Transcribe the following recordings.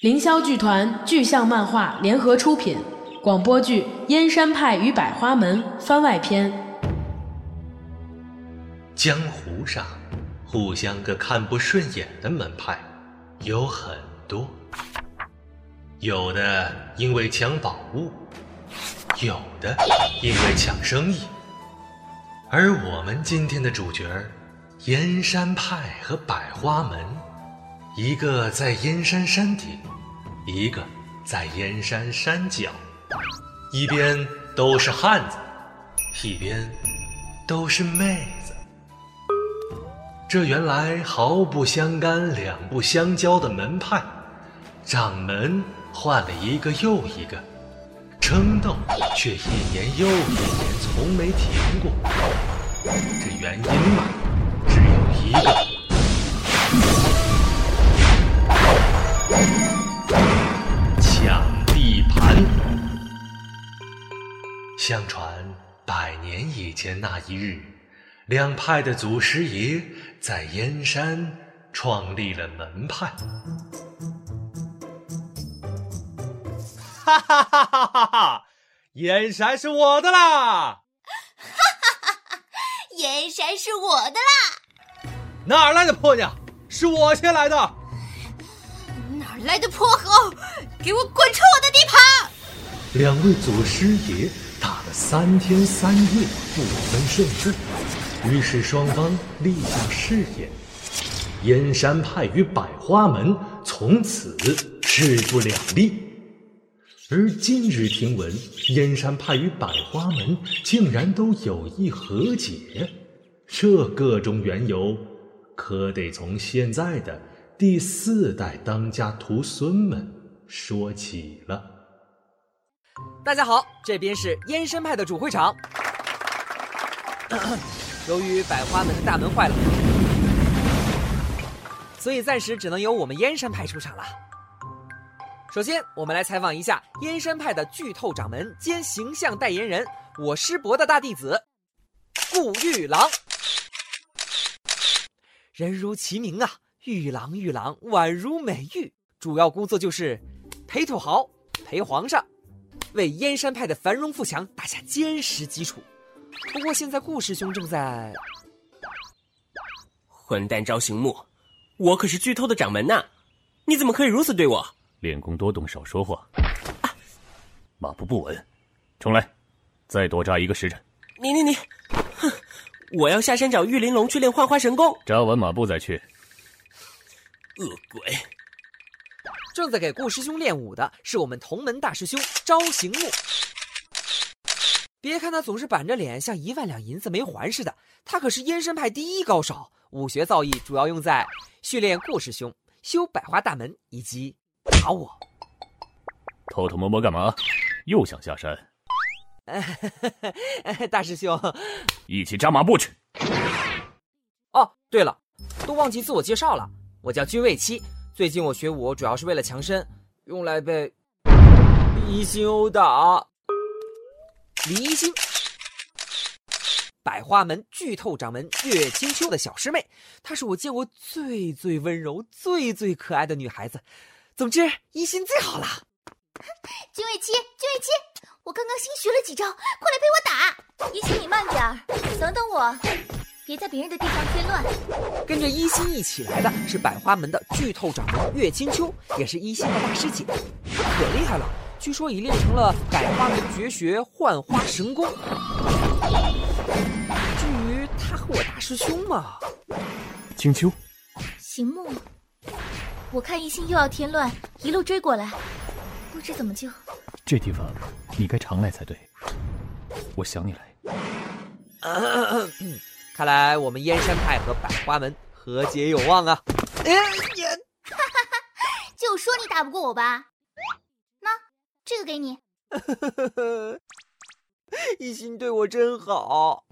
凌霄剧团巨象漫画联合出品广播剧《燕山派与百花门》番外篇。江湖上互相个看不顺眼的门派有很多，有的因为抢宝物，有的因为抢生意。而我们今天的主角燕山派和百花门，一个在燕山山顶。一个在燕山山脚，一边都是汉子，一边都是妹子。这原来毫不相干、两不相交的门派，掌门换了一个又一个，争斗却一年又一年从没停过。这原因嘛，只有一个。相传百年以前那一日，两派的祖师爷在燕山创立了门派。哈哈哈哈哈哈！燕山是我的啦！哈哈哈哈！燕山是我的啦！哪来的婆娘？是我先来的！哪来的泼猴？给我滚出我的地盘！两位祖师爷。三天三夜不分胜负，于是双方立下誓言：燕山派与百花门从此势不两立。而今日听闻，燕山派与百花门竟然都有意和解，这个中缘由，可得从现在的第四代当家徒孙们说起了。大家好，这边是燕山派的主会场。由于百花门的大门坏了，所以暂时只能由我们燕山派出场了。首先，我们来采访一下燕山派的剧透掌门兼形象代言人，我师伯的大弟子顾玉郎。人如其名啊，玉郎玉郎，宛如美玉。主要工作就是陪土豪，陪皇上。为燕山派的繁荣富强打下坚实基础。不过现在顾师兄正在……混蛋招行木，我可是剧透的掌门呐！你怎么可以如此对我？练功多动，少说话。马步不稳，重来，再多扎一个时辰。你你你，哼！我要下山找玉玲珑去练幻花神功。扎完马步再去。恶鬼！正在给顾师兄练武的是我们同门大师兄招行木。别看他总是板着脸，像一万两银子没还似的，他可是燕山派第一高手。武学造诣主要用在训练顾师兄、修百花大门以及打我。偷偷摸摸干嘛？又想下山？大师兄，一起扎马步去。哦，对了，都忘记自我介绍了，我叫君未期。最近我学武主要是为了强身，用来被一心殴打。李一心，百花门剧透掌门岳清秋的小师妹，她是我见过最最温柔、最最可爱的女孩子。总之，一心最好了。君未期，君未期，我刚刚新学了几招，快来陪我打。一心，你慢点儿，等等我。别在别人的地方添乱。跟着一心一起来的是百花门的剧透掌门岳清秋，也是一心的大师姐，可厉害了，据说已练成了百花门绝学幻花神功。至于他和我大师兄嘛，清秋，行木，我看一心又要添乱，一路追过来，不知怎么救。这地方你该常来才对，我想你来。看来我们燕山派和百花门和解有望啊！哎呀，哈哈哈！就说你打不过我吧。那这个给你。一心对我真好，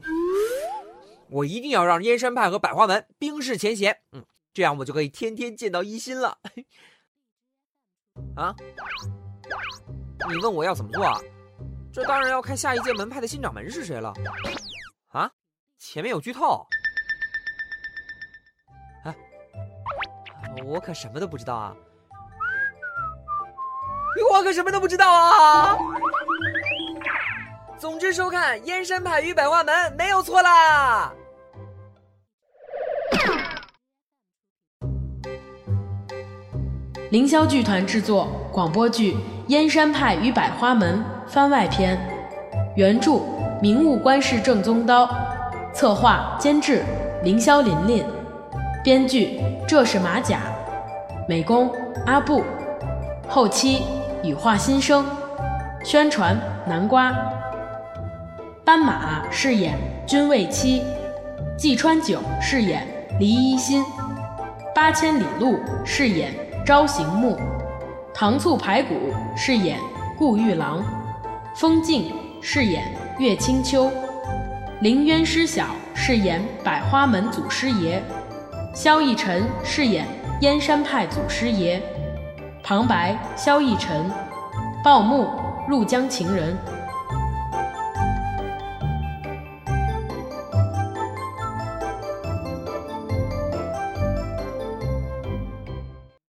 我一定要让燕山派和百花门冰释前嫌。嗯，这样我就可以天天见到一心了。啊？你问我要怎么做啊？这当然要看下一届门派的新掌门是谁了。啊？前面有剧透，啊，我可什么都不知道啊！我可什么都不知道啊！总之，收看《燕山派与百花门》没有错啦。凌霄剧团制作广播剧《燕山派与百花门》番外篇，原著明悟观世正宗刀，策划监制凌霄琳琳，编剧这是马甲，美工阿布，后期羽化新生，宣传南瓜。斑马饰演君未期，季川九饰演黎一心，八千里路饰演朝行木，糖醋排骨饰演顾玉郎，风静饰演岳清秋，凌渊师小饰演百花门祖师爷，萧逸尘饰演燕山派祖师爷，旁白萧逸尘，报幕入江情人。